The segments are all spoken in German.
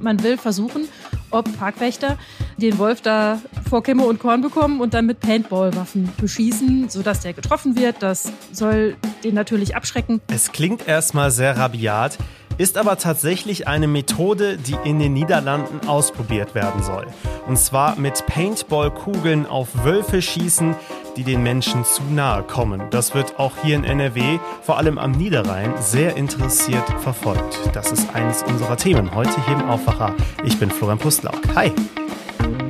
Man will versuchen, ob Parkwächter den Wolf da vor Kimme und Korn bekommen und dann mit Paintball-Waffen beschießen, sodass der getroffen wird. Das soll den natürlich abschrecken. Es klingt erstmal sehr rabiat, ist aber tatsächlich eine Methode, die in den Niederlanden ausprobiert werden soll. Und zwar mit Paintball-Kugeln auf Wölfe schießen, die den Menschen zu nahe kommen. Das wird auch hier in NRW, vor allem am Niederrhein, sehr interessiert verfolgt. Das ist eines unserer Themen heute hier im Aufwacher. Ich bin Florian Pustlauk. Hi.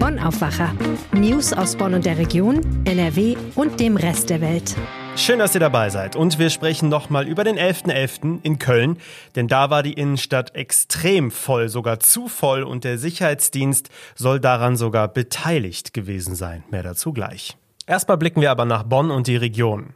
Bonn Aufwacher. News aus Bonn und der Region, NRW und dem Rest der Welt. Schön, dass ihr dabei seid. Und wir sprechen nochmal über den 11.11. .11. in Köln, denn da war die Innenstadt extrem voll, sogar zu voll und der Sicherheitsdienst soll daran sogar beteiligt gewesen sein. Mehr dazu gleich. Erstmal blicken wir aber nach Bonn und die Region.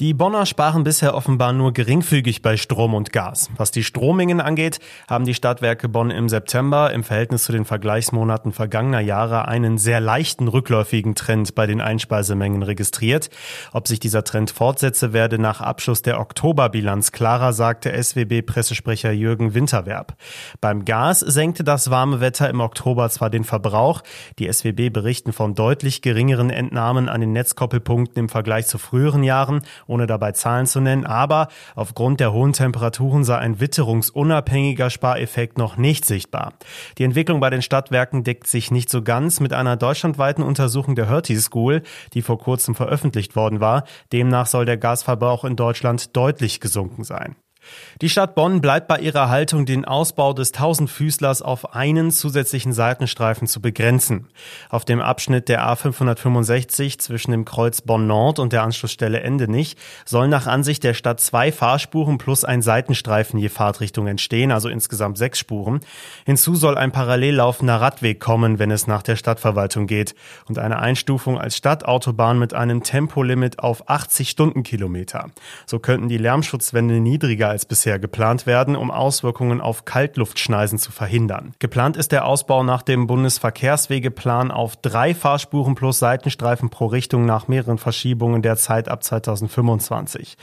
Die Bonner sparen bisher offenbar nur geringfügig bei Strom und Gas. Was die Strommengen angeht, haben die Stadtwerke Bonn im September im Verhältnis zu den Vergleichsmonaten vergangener Jahre einen sehr leichten rückläufigen Trend bei den Einspeisemengen registriert. Ob sich dieser Trend fortsetze, werde nach Abschluss der Oktoberbilanz klarer, sagte SWB-Pressesprecher Jürgen Winterwerb. Beim Gas senkte das warme Wetter im Oktober zwar den Verbrauch, die SWB berichten von deutlich geringeren Entnahmen an den Netzkoppelpunkten im Vergleich zu früheren Jahren ohne dabei Zahlen zu nennen. Aber aufgrund der hohen Temperaturen sei ein witterungsunabhängiger Spareffekt noch nicht sichtbar. Die Entwicklung bei den Stadtwerken deckt sich nicht so ganz mit einer deutschlandweiten Untersuchung der Hertie School, die vor kurzem veröffentlicht worden war. Demnach soll der Gasverbrauch in Deutschland deutlich gesunken sein. Die Stadt Bonn bleibt bei ihrer Haltung, den Ausbau des Tausendfüßlers auf einen zusätzlichen Seitenstreifen zu begrenzen. Auf dem Abschnitt der A565 zwischen dem Kreuz Bonn Nord und der Anschlussstelle Endenich sollen nach Ansicht der Stadt zwei Fahrspuren plus ein Seitenstreifen je Fahrtrichtung entstehen, also insgesamt sechs Spuren. Hinzu soll ein parallel laufender Radweg kommen, wenn es nach der Stadtverwaltung geht und eine Einstufung als Stadtautobahn mit einem Tempolimit auf 80 Stundenkilometer. So könnten die Lärmschutzwände niedriger als bisher geplant werden, um Auswirkungen auf Kaltluftschneisen zu verhindern. Geplant ist der Ausbau nach dem Bundesverkehrswegeplan auf drei Fahrspuren plus Seitenstreifen pro Richtung nach mehreren Verschiebungen der Zeit ab 2025.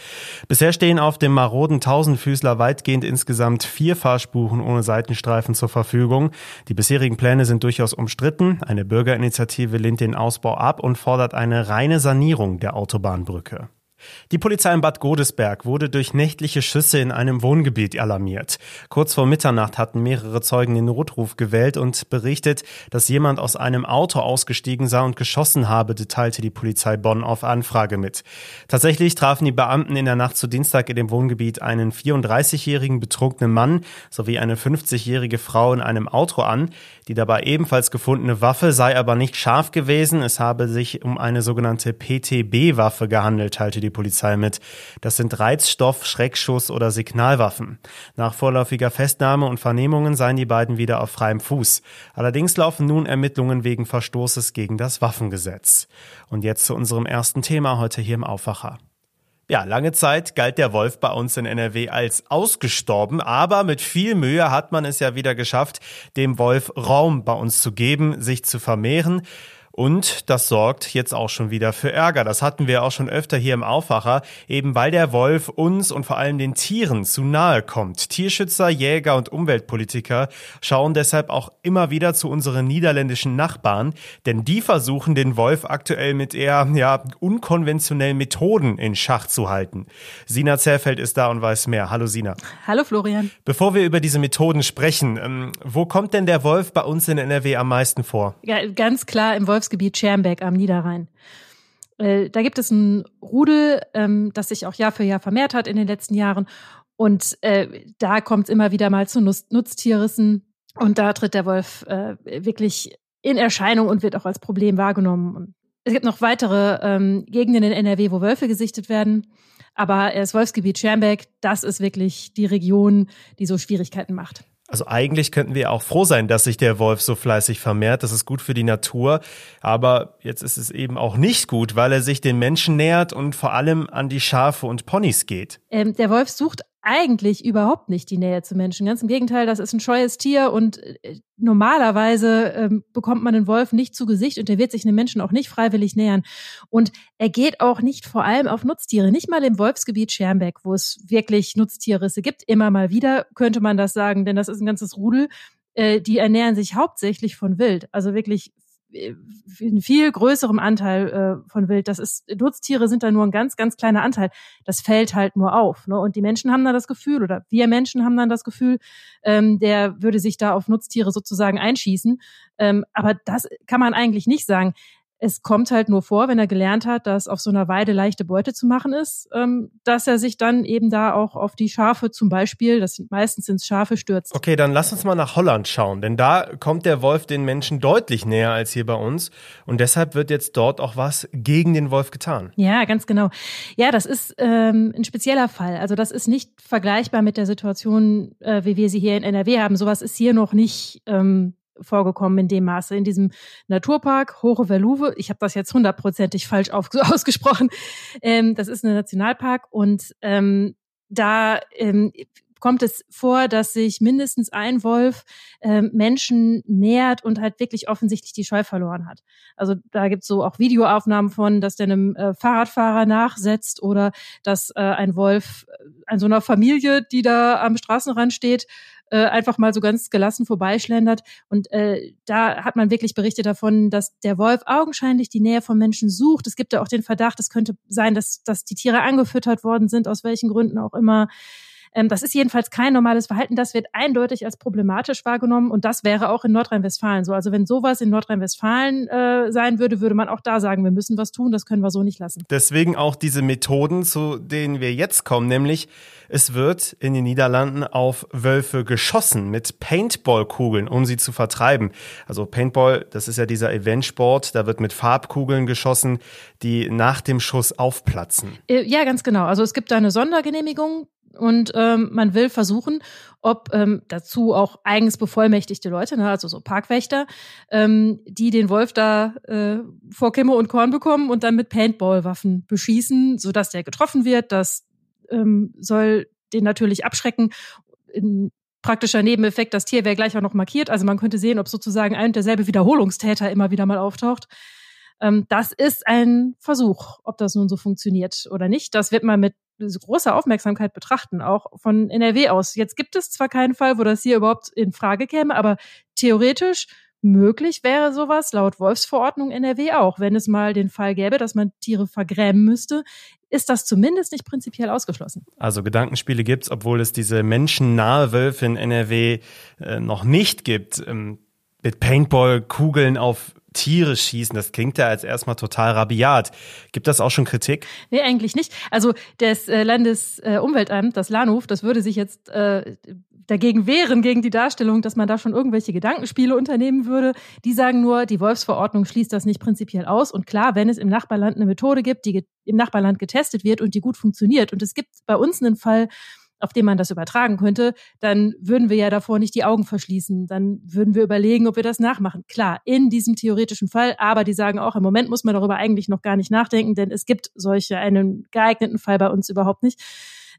Bisher stehen auf dem maroden Tausendfüßler weitgehend insgesamt vier Fahrspuren ohne Seitenstreifen zur Verfügung. Die bisherigen Pläne sind durchaus umstritten. Eine Bürgerinitiative lehnt den Ausbau ab und fordert eine reine Sanierung der Autobahnbrücke. Die Polizei in Bad Godesberg wurde durch nächtliche Schüsse in einem Wohngebiet alarmiert. Kurz vor Mitternacht hatten mehrere Zeugen den Notruf gewählt und berichtet, dass jemand aus einem Auto ausgestiegen sei und geschossen habe, teilte die Polizei Bonn auf Anfrage mit. Tatsächlich trafen die Beamten in der Nacht zu Dienstag in dem Wohngebiet einen 34-jährigen betrunkenen Mann sowie eine 50-jährige Frau in einem Auto an. Die dabei ebenfalls gefundene Waffe sei aber nicht scharf gewesen. Es habe sich um eine sogenannte PTB-Waffe gehandelt, teilte die die Polizei mit. Das sind Reizstoff, Schreckschuss oder Signalwaffen. Nach vorläufiger Festnahme und Vernehmungen seien die beiden wieder auf freiem Fuß. Allerdings laufen nun Ermittlungen wegen Verstoßes gegen das Waffengesetz. Und jetzt zu unserem ersten Thema heute hier im Aufwacher. Ja, lange Zeit galt der Wolf bei uns in NRW als ausgestorben, aber mit viel Mühe hat man es ja wieder geschafft, dem Wolf Raum bei uns zu geben, sich zu vermehren. Und das sorgt jetzt auch schon wieder für Ärger. Das hatten wir auch schon öfter hier im Aufwacher, eben weil der Wolf uns und vor allem den Tieren zu nahe kommt. Tierschützer, Jäger und Umweltpolitiker schauen deshalb auch immer wieder zu unseren niederländischen Nachbarn, denn die versuchen den Wolf aktuell mit eher ja, unkonventionellen Methoden in Schach zu halten. Sina Zerfeld ist da und weiß mehr. Hallo Sina. Hallo Florian. Bevor wir über diese Methoden sprechen, ähm, wo kommt denn der Wolf bei uns in NRW am meisten vor? Ja, ganz klar im Wolfs Gebiet Schermbeck am Niederrhein. Äh, da gibt es ein Rudel, ähm, das sich auch Jahr für Jahr vermehrt hat in den letzten Jahren. Und äh, da kommt es immer wieder mal zu Nutz Nutztierrissen. Und da tritt der Wolf äh, wirklich in Erscheinung und wird auch als Problem wahrgenommen. Es gibt noch weitere ähm, Gegenden in NRW, wo Wölfe gesichtet werden. Aber das Wolfsgebiet Schermbeck, das ist wirklich die Region, die so Schwierigkeiten macht. Also eigentlich könnten wir auch froh sein, dass sich der Wolf so fleißig vermehrt. Das ist gut für die Natur. Aber jetzt ist es eben auch nicht gut, weil er sich den Menschen nähert und vor allem an die Schafe und Ponys geht. Ähm, der Wolf sucht eigentlich überhaupt nicht die Nähe zu Menschen. Ganz im Gegenteil, das ist ein scheues Tier und äh, normalerweise ähm, bekommt man den Wolf nicht zu Gesicht und der wird sich einem Menschen auch nicht freiwillig nähern. Und er geht auch nicht vor allem auf Nutztiere. Nicht mal im Wolfsgebiet Schermbeck, wo es wirklich Nutztierrisse gibt. Immer mal wieder könnte man das sagen, denn das ist ein ganzes Rudel. Äh, die ernähren sich hauptsächlich von Wild. Also wirklich in viel größerem Anteil äh, von Wild. Das ist, Nutztiere sind da nur ein ganz, ganz kleiner Anteil. Das fällt halt nur auf. Ne? Und die Menschen haben dann das Gefühl, oder wir Menschen haben dann das Gefühl, ähm, der würde sich da auf Nutztiere sozusagen einschießen. Ähm, aber das kann man eigentlich nicht sagen es kommt halt nur vor, wenn er gelernt hat, dass auf so einer Weide leichte Beute zu machen ist, ähm, dass er sich dann eben da auch auf die Schafe zum Beispiel, das sind meistens sind Schafe, stürzt. Okay, dann lass uns mal nach Holland schauen, denn da kommt der Wolf den Menschen deutlich näher als hier bei uns und deshalb wird jetzt dort auch was gegen den Wolf getan. Ja, ganz genau. Ja, das ist ähm, ein spezieller Fall. Also das ist nicht vergleichbar mit der Situation, äh, wie wir sie hier in NRW haben. Sowas ist hier noch nicht ähm, vorgekommen in dem Maße. In diesem Naturpark Hohe Verluve, ich habe das jetzt hundertprozentig falsch auf, ausgesprochen, ähm, das ist ein Nationalpark und ähm, da ähm, kommt es vor, dass sich mindestens ein Wolf äh, Menschen nähert und halt wirklich offensichtlich die Scheu verloren hat. Also da gibt's so auch Videoaufnahmen von, dass der einem äh, Fahrradfahrer nachsetzt oder dass äh, ein Wolf äh, an so einer Familie, die da am Straßenrand steht, äh, einfach mal so ganz gelassen vorbeischlendert. Und äh, da hat man wirklich berichtet davon, dass der Wolf augenscheinlich die Nähe von Menschen sucht. Es gibt ja auch den Verdacht, es könnte sein, dass, dass die Tiere angefüttert worden sind, aus welchen Gründen auch immer. Ähm, das ist jedenfalls kein normales Verhalten. Das wird eindeutig als problematisch wahrgenommen und das wäre auch in Nordrhein-Westfalen so. Also wenn sowas in Nordrhein-Westfalen äh, sein würde, würde man auch da sagen, wir müssen was tun, das können wir so nicht lassen. Deswegen auch diese Methoden, zu denen wir jetzt kommen, nämlich es wird in den Niederlanden auf Wölfe geschossen mit Paintball-Kugeln, um sie zu vertreiben. Also Paintball, das ist ja dieser Eventsport, da wird mit Farbkugeln geschossen, die nach dem Schuss aufplatzen. Äh, ja, ganz genau. Also es gibt da eine Sondergenehmigung, und ähm, man will versuchen, ob ähm, dazu auch eigens bevollmächtigte Leute, ne, also so Parkwächter, ähm, die den Wolf da äh, vor Kimme und Korn bekommen und dann mit Paintball-Waffen beschießen, sodass der getroffen wird. Das ähm, soll den natürlich abschrecken. In praktischer Nebeneffekt, das Tier wäre gleich auch noch markiert. Also man könnte sehen, ob sozusagen ein und derselbe Wiederholungstäter immer wieder mal auftaucht. Ähm, das ist ein Versuch, ob das nun so funktioniert oder nicht. Das wird man mit großer Aufmerksamkeit betrachten, auch von NRW aus. Jetzt gibt es zwar keinen Fall, wo das hier überhaupt in Frage käme, aber theoretisch möglich wäre sowas laut Wolfsverordnung NRW auch. Wenn es mal den Fall gäbe, dass man Tiere vergrämen müsste, ist das zumindest nicht prinzipiell ausgeschlossen. Also Gedankenspiele gibt's, obwohl es diese menschennahe Wölfe in NRW äh, noch nicht gibt. Ähm, mit Paintball-Kugeln auf Tiere schießen, das klingt ja als erstmal total rabiat. Gibt das auch schon Kritik? Nee, eigentlich nicht. Also das äh, Landesumweltamt, das LANUF, das würde sich jetzt äh, dagegen wehren, gegen die Darstellung, dass man da schon irgendwelche Gedankenspiele unternehmen würde. Die sagen nur, die Wolfsverordnung schließt das nicht prinzipiell aus. Und klar, wenn es im Nachbarland eine Methode gibt, die im Nachbarland getestet wird und die gut funktioniert, und es gibt bei uns einen Fall, auf den man das übertragen könnte, dann würden wir ja davor nicht die Augen verschließen. Dann würden wir überlegen, ob wir das nachmachen. Klar, in diesem theoretischen Fall, aber die sagen auch, im Moment muss man darüber eigentlich noch gar nicht nachdenken, denn es gibt solche einen geeigneten Fall bei uns überhaupt nicht.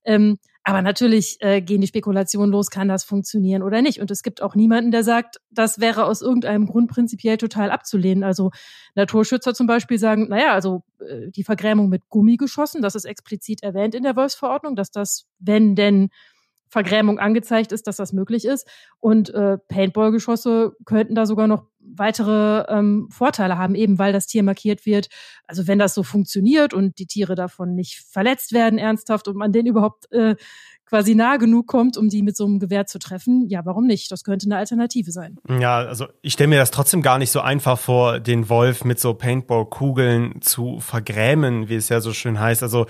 Ähm, aber natürlich äh, gehen die Spekulationen los, kann das funktionieren oder nicht. Und es gibt auch niemanden, der sagt, das wäre aus irgendeinem Grund prinzipiell total abzulehnen. Also Naturschützer zum Beispiel sagen, naja, also äh, die Vergrämung mit Gummi geschossen, das ist explizit erwähnt in der Wolfsverordnung, dass das, wenn denn Vergrämung angezeigt ist, dass das möglich ist. Und äh, Paintball-Geschosse könnten da sogar noch weitere ähm, Vorteile haben, eben weil das Tier markiert wird. Also wenn das so funktioniert und die Tiere davon nicht verletzt werden ernsthaft und man denen überhaupt äh, quasi nah genug kommt, um die mit so einem Gewehr zu treffen, ja, warum nicht? Das könnte eine Alternative sein. Ja, also ich stelle mir das trotzdem gar nicht so einfach vor, den Wolf mit so Paintball-Kugeln zu vergrämen, wie es ja so schön heißt. Also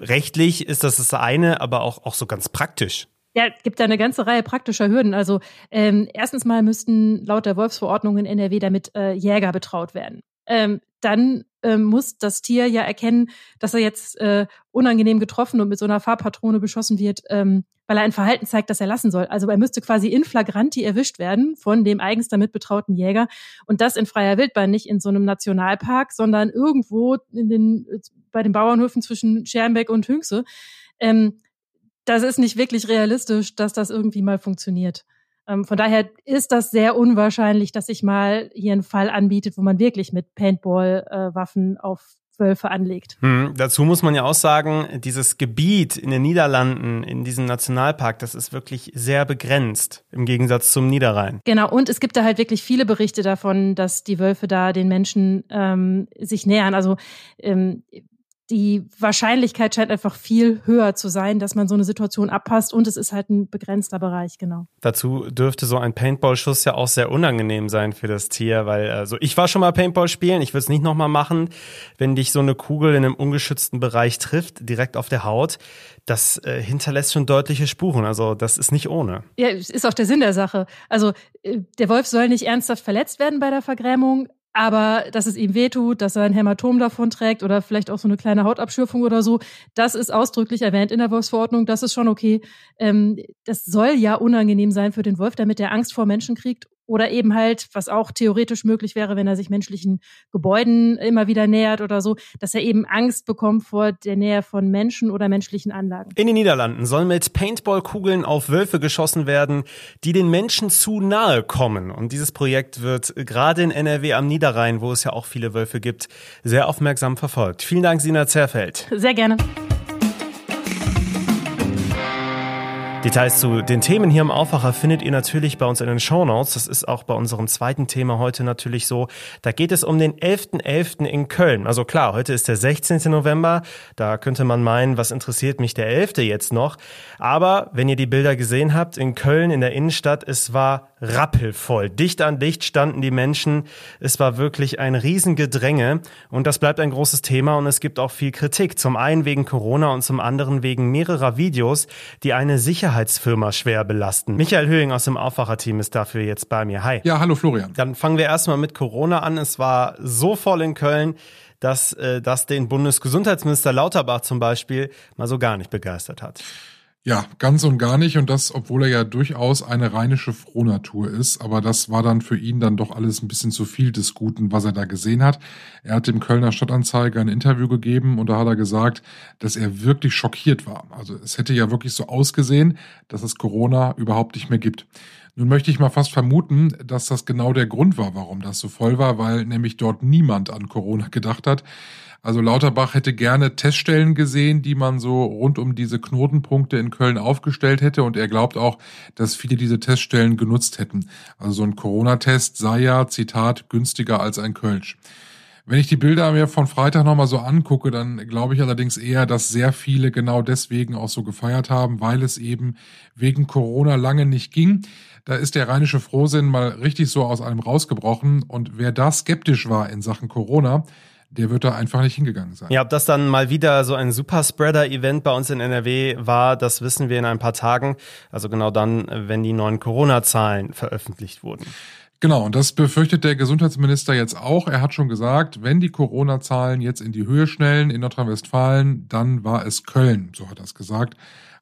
rechtlich ist das das eine, aber auch, auch so ganz praktisch. Ja, gibt da eine ganze Reihe praktischer Hürden. Also ähm, erstens mal müssten laut der Wolfsverordnung in NRW damit äh, Jäger betraut werden. Ähm, dann ähm, muss das Tier ja erkennen, dass er jetzt äh, unangenehm getroffen und mit so einer Farbpatrone beschossen wird, ähm, weil er ein Verhalten zeigt, das er lassen soll. Also er müsste quasi in flagranti erwischt werden von dem eigens damit betrauten Jäger und das in freier Wildbahn, nicht in so einem Nationalpark, sondern irgendwo in den bei den Bauernhöfen zwischen Schermbeck und Hünxe. Ähm, das ist nicht wirklich realistisch, dass das irgendwie mal funktioniert. Ähm, von daher ist das sehr unwahrscheinlich, dass sich mal hier ein Fall anbietet, wo man wirklich mit Paintball-Waffen äh, auf Wölfe anlegt. Hm, dazu muss man ja auch sagen, dieses Gebiet in den Niederlanden, in diesem Nationalpark, das ist wirklich sehr begrenzt im Gegensatz zum Niederrhein. Genau, und es gibt da halt wirklich viele Berichte davon, dass die Wölfe da den Menschen ähm, sich nähern. Also ähm, die Wahrscheinlichkeit scheint einfach viel höher zu sein, dass man so eine Situation abpasst und es ist halt ein begrenzter Bereich, genau. Dazu dürfte so ein Paintball-Schuss ja auch sehr unangenehm sein für das Tier, weil also ich war schon mal Paintball spielen, ich würde es nicht nochmal machen, wenn dich so eine Kugel in einem ungeschützten Bereich trifft, direkt auf der Haut, das äh, hinterlässt schon deutliche Spuren, also das ist nicht ohne. Ja, ist auch der Sinn der Sache. Also äh, der Wolf soll nicht ernsthaft verletzt werden bei der Vergrämung, aber dass es ihm wehtut, dass er ein Hämatom davon trägt oder vielleicht auch so eine kleine Hautabschürfung oder so, das ist ausdrücklich erwähnt in der Wolfsverordnung. Das ist schon okay. Ähm, das soll ja unangenehm sein für den Wolf, damit er Angst vor Menschen kriegt oder eben halt, was auch theoretisch möglich wäre, wenn er sich menschlichen Gebäuden immer wieder nähert oder so, dass er eben Angst bekommt vor der Nähe von Menschen oder menschlichen Anlagen. In den Niederlanden soll mit Paintballkugeln auf Wölfe geschossen werden, die den Menschen zu nahe kommen. Und dieses Projekt wird gerade in NRW am Niederrhein, wo es ja auch viele Wölfe gibt, sehr aufmerksam verfolgt. Vielen Dank, Sina Zerfeld. Sehr gerne. Details zu den Themen hier im Aufwacher findet ihr natürlich bei uns in den Show Notes. Das ist auch bei unserem zweiten Thema heute natürlich so. Da geht es um den 11.11. .11. in Köln. Also klar, heute ist der 16. November. Da könnte man meinen, was interessiert mich der 11. jetzt noch? Aber wenn ihr die Bilder gesehen habt, in Köln, in der Innenstadt, es war rappelvoll. Dicht an dicht standen die Menschen. Es war wirklich ein Riesengedränge. Und das bleibt ein großes Thema und es gibt auch viel Kritik. Zum einen wegen Corona und zum anderen wegen mehrerer Videos, die eine Sicherheit Sicherheitsfirma schwer belasten. Michael Höhing aus dem Aufwacherteam ist dafür jetzt bei mir. Hi. Ja, hallo Florian. Dann fangen wir erstmal mit Corona an. Es war so voll in Köln, dass äh, das den Bundesgesundheitsminister Lauterbach zum Beispiel mal so gar nicht begeistert hat. Ja, ganz und gar nicht. Und das, obwohl er ja durchaus eine rheinische Frohnatur ist. Aber das war dann für ihn dann doch alles ein bisschen zu viel des Guten, was er da gesehen hat. Er hat dem Kölner Stadtanzeiger ein Interview gegeben und da hat er gesagt, dass er wirklich schockiert war. Also es hätte ja wirklich so ausgesehen, dass es Corona überhaupt nicht mehr gibt. Nun möchte ich mal fast vermuten, dass das genau der Grund war, warum das so voll war, weil nämlich dort niemand an Corona gedacht hat. Also Lauterbach hätte gerne Teststellen gesehen, die man so rund um diese Knotenpunkte in Köln aufgestellt hätte. Und er glaubt auch, dass viele diese Teststellen genutzt hätten. Also so ein Corona-Test sei ja, Zitat, günstiger als ein Kölsch. Wenn ich die Bilder mir von Freitag nochmal so angucke, dann glaube ich allerdings eher, dass sehr viele genau deswegen auch so gefeiert haben, weil es eben wegen Corona lange nicht ging. Da ist der rheinische Frohsinn mal richtig so aus einem rausgebrochen. Und wer da skeptisch war in Sachen Corona, der wird da einfach nicht hingegangen sein. Ja, ob das dann mal wieder so ein Superspreader-Event bei uns in NRW war, das wissen wir in ein paar Tagen. Also genau dann, wenn die neuen Corona-Zahlen veröffentlicht wurden. Genau, und das befürchtet der Gesundheitsminister jetzt auch. Er hat schon gesagt, wenn die Corona-Zahlen jetzt in die Höhe schnellen in Nordrhein-Westfalen, dann war es Köln, so hat er es gesagt.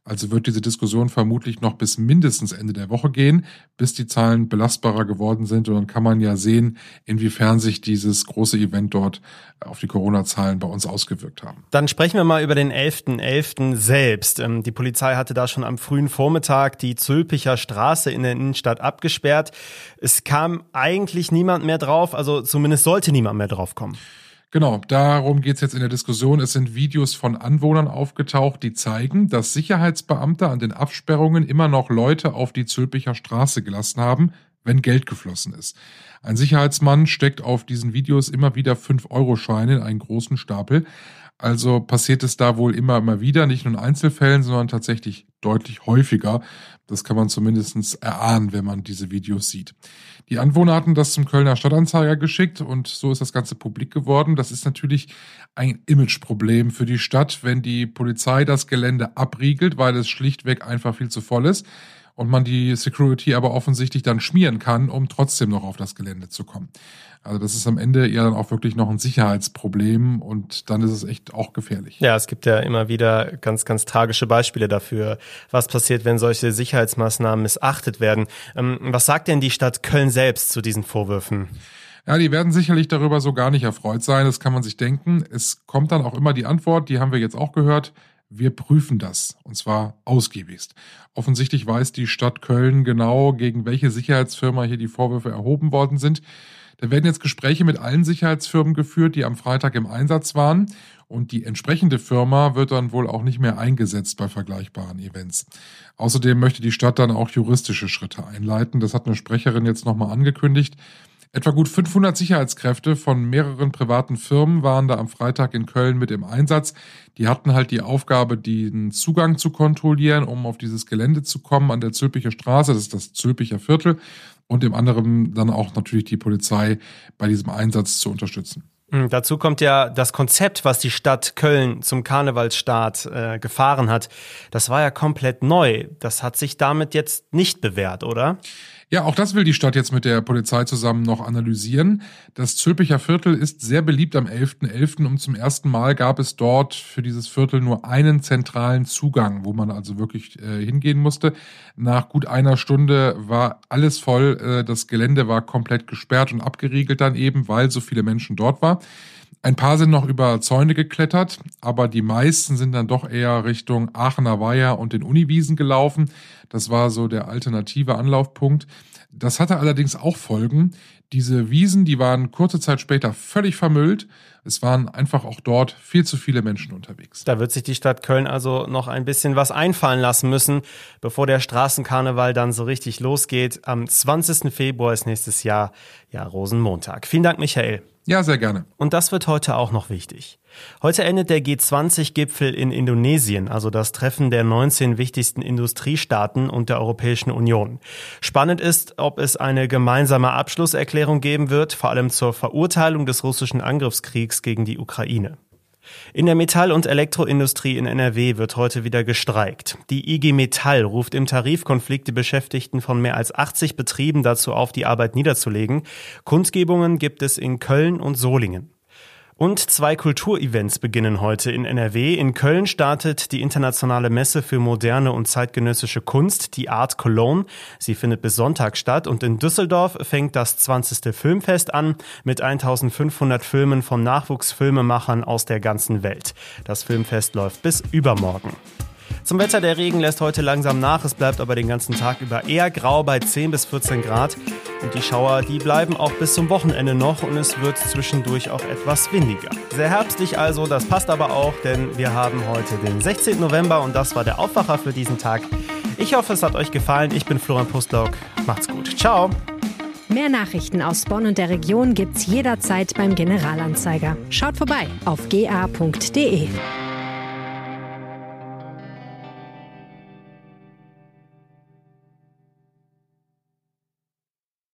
Also wird diese Diskussion vermutlich noch bis mindestens Ende der Woche gehen, bis die Zahlen belastbarer geworden sind. Und dann kann man ja sehen, inwiefern sich dieses große Event dort auf die Corona-Zahlen bei uns ausgewirkt haben. Dann sprechen wir mal über den 11.11. .11. selbst. Ähm, die Polizei hatte da schon am frühen Vormittag die Zülpicher Straße in der Innenstadt abgesperrt. Es kam eigentlich niemand mehr drauf, also zumindest sollte niemand mehr drauf kommen. Genau, darum geht's jetzt in der Diskussion. Es sind Videos von Anwohnern aufgetaucht, die zeigen, dass Sicherheitsbeamte an den Absperrungen immer noch Leute auf die Zülpicher Straße gelassen haben, wenn Geld geflossen ist. Ein Sicherheitsmann steckt auf diesen Videos immer wieder 5-Euro-Scheine in einen großen Stapel. Also passiert es da wohl immer, immer wieder, nicht nur in Einzelfällen, sondern tatsächlich deutlich häufiger. Das kann man zumindest erahnen, wenn man diese Videos sieht. Die Anwohner hatten das zum Kölner Stadtanzeiger geschickt und so ist das Ganze publik geworden. Das ist natürlich ein Imageproblem für die Stadt, wenn die Polizei das Gelände abriegelt, weil es schlichtweg einfach viel zu voll ist und man die Security aber offensichtlich dann schmieren kann, um trotzdem noch auf das Gelände zu kommen. Also das ist am Ende ja dann auch wirklich noch ein Sicherheitsproblem und dann ist es echt auch gefährlich. Ja, es gibt ja immer wieder ganz, ganz tragische Beispiele dafür, was passiert, wenn solche Sicherheitsmaßnahmen missachtet werden. Ähm, was sagt denn die Stadt Köln selbst zu diesen Vorwürfen? Ja, die werden sicherlich darüber so gar nicht erfreut sein, das kann man sich denken. Es kommt dann auch immer die Antwort, die haben wir jetzt auch gehört, wir prüfen das und zwar ausgiebigst. Offensichtlich weiß die Stadt Köln genau, gegen welche Sicherheitsfirma hier die Vorwürfe erhoben worden sind. Da werden jetzt Gespräche mit allen Sicherheitsfirmen geführt, die am Freitag im Einsatz waren. Und die entsprechende Firma wird dann wohl auch nicht mehr eingesetzt bei vergleichbaren Events. Außerdem möchte die Stadt dann auch juristische Schritte einleiten. Das hat eine Sprecherin jetzt nochmal angekündigt. Etwa gut 500 Sicherheitskräfte von mehreren privaten Firmen waren da am Freitag in Köln mit im Einsatz. Die hatten halt die Aufgabe, den Zugang zu kontrollieren, um auf dieses Gelände zu kommen an der Zülpicher Straße. Das ist das Zülpicher Viertel. Und im anderen dann auch natürlich die Polizei bei diesem Einsatz zu unterstützen. Hm, dazu kommt ja das Konzept, was die Stadt Köln zum Karnevalsstart äh, gefahren hat. Das war ja komplett neu. Das hat sich damit jetzt nicht bewährt, oder? Ja, auch das will die Stadt jetzt mit der Polizei zusammen noch analysieren. Das Zülpicher Viertel ist sehr beliebt am 11.11. .11. und zum ersten Mal gab es dort für dieses Viertel nur einen zentralen Zugang, wo man also wirklich äh, hingehen musste. Nach gut einer Stunde war alles voll. Äh, das Gelände war komplett gesperrt und abgeriegelt dann eben, weil so viele Menschen dort war. Ein paar sind noch über Zäune geklettert, aber die meisten sind dann doch eher Richtung Aachener Weiher und den Uniwiesen gelaufen. Das war so der alternative Anlaufpunkt. Das hatte allerdings auch Folgen. Diese Wiesen, die waren kurze Zeit später völlig vermüllt. Es waren einfach auch dort viel zu viele Menschen unterwegs. Da wird sich die Stadt Köln also noch ein bisschen was einfallen lassen müssen, bevor der Straßenkarneval dann so richtig losgeht. Am 20. Februar ist nächstes Jahr ja Rosenmontag. Vielen Dank, Michael. Ja, sehr gerne. Und das wird heute auch noch wichtig. Heute endet der G20-Gipfel in Indonesien, also das Treffen der 19 wichtigsten Industriestaaten und der Europäischen Union. Spannend ist, ob es eine gemeinsame Abschlusserklärung geben wird, vor allem zur Verurteilung des russischen Angriffskriegs gegen die Ukraine. In der Metall- und Elektroindustrie in NRW wird heute wieder gestreikt. Die IG Metall ruft im Tarifkonflikt die Beschäftigten von mehr als 80 Betrieben dazu auf, die Arbeit niederzulegen. Kundgebungen gibt es in Köln und Solingen. Und zwei Kulturevents beginnen heute in NRW. In Köln startet die internationale Messe für moderne und zeitgenössische Kunst, die Art Cologne. Sie findet bis Sonntag statt. Und in Düsseldorf fängt das 20. Filmfest an mit 1500 Filmen von Nachwuchsfilmemachern aus der ganzen Welt. Das Filmfest läuft bis übermorgen. Zum Wetter, der Regen lässt heute langsam nach, es bleibt aber den ganzen Tag über eher grau bei 10 bis 14 Grad. Und die Schauer, die bleiben auch bis zum Wochenende noch und es wird zwischendurch auch etwas windiger. Sehr herbstlich also, das passt aber auch, denn wir haben heute den 16. November und das war der Aufwacher für diesen Tag. Ich hoffe, es hat euch gefallen. Ich bin Florian Pustlock. Macht's gut. Ciao. Mehr Nachrichten aus Bonn und der Region gibt's jederzeit beim Generalanzeiger. Schaut vorbei auf ga.de.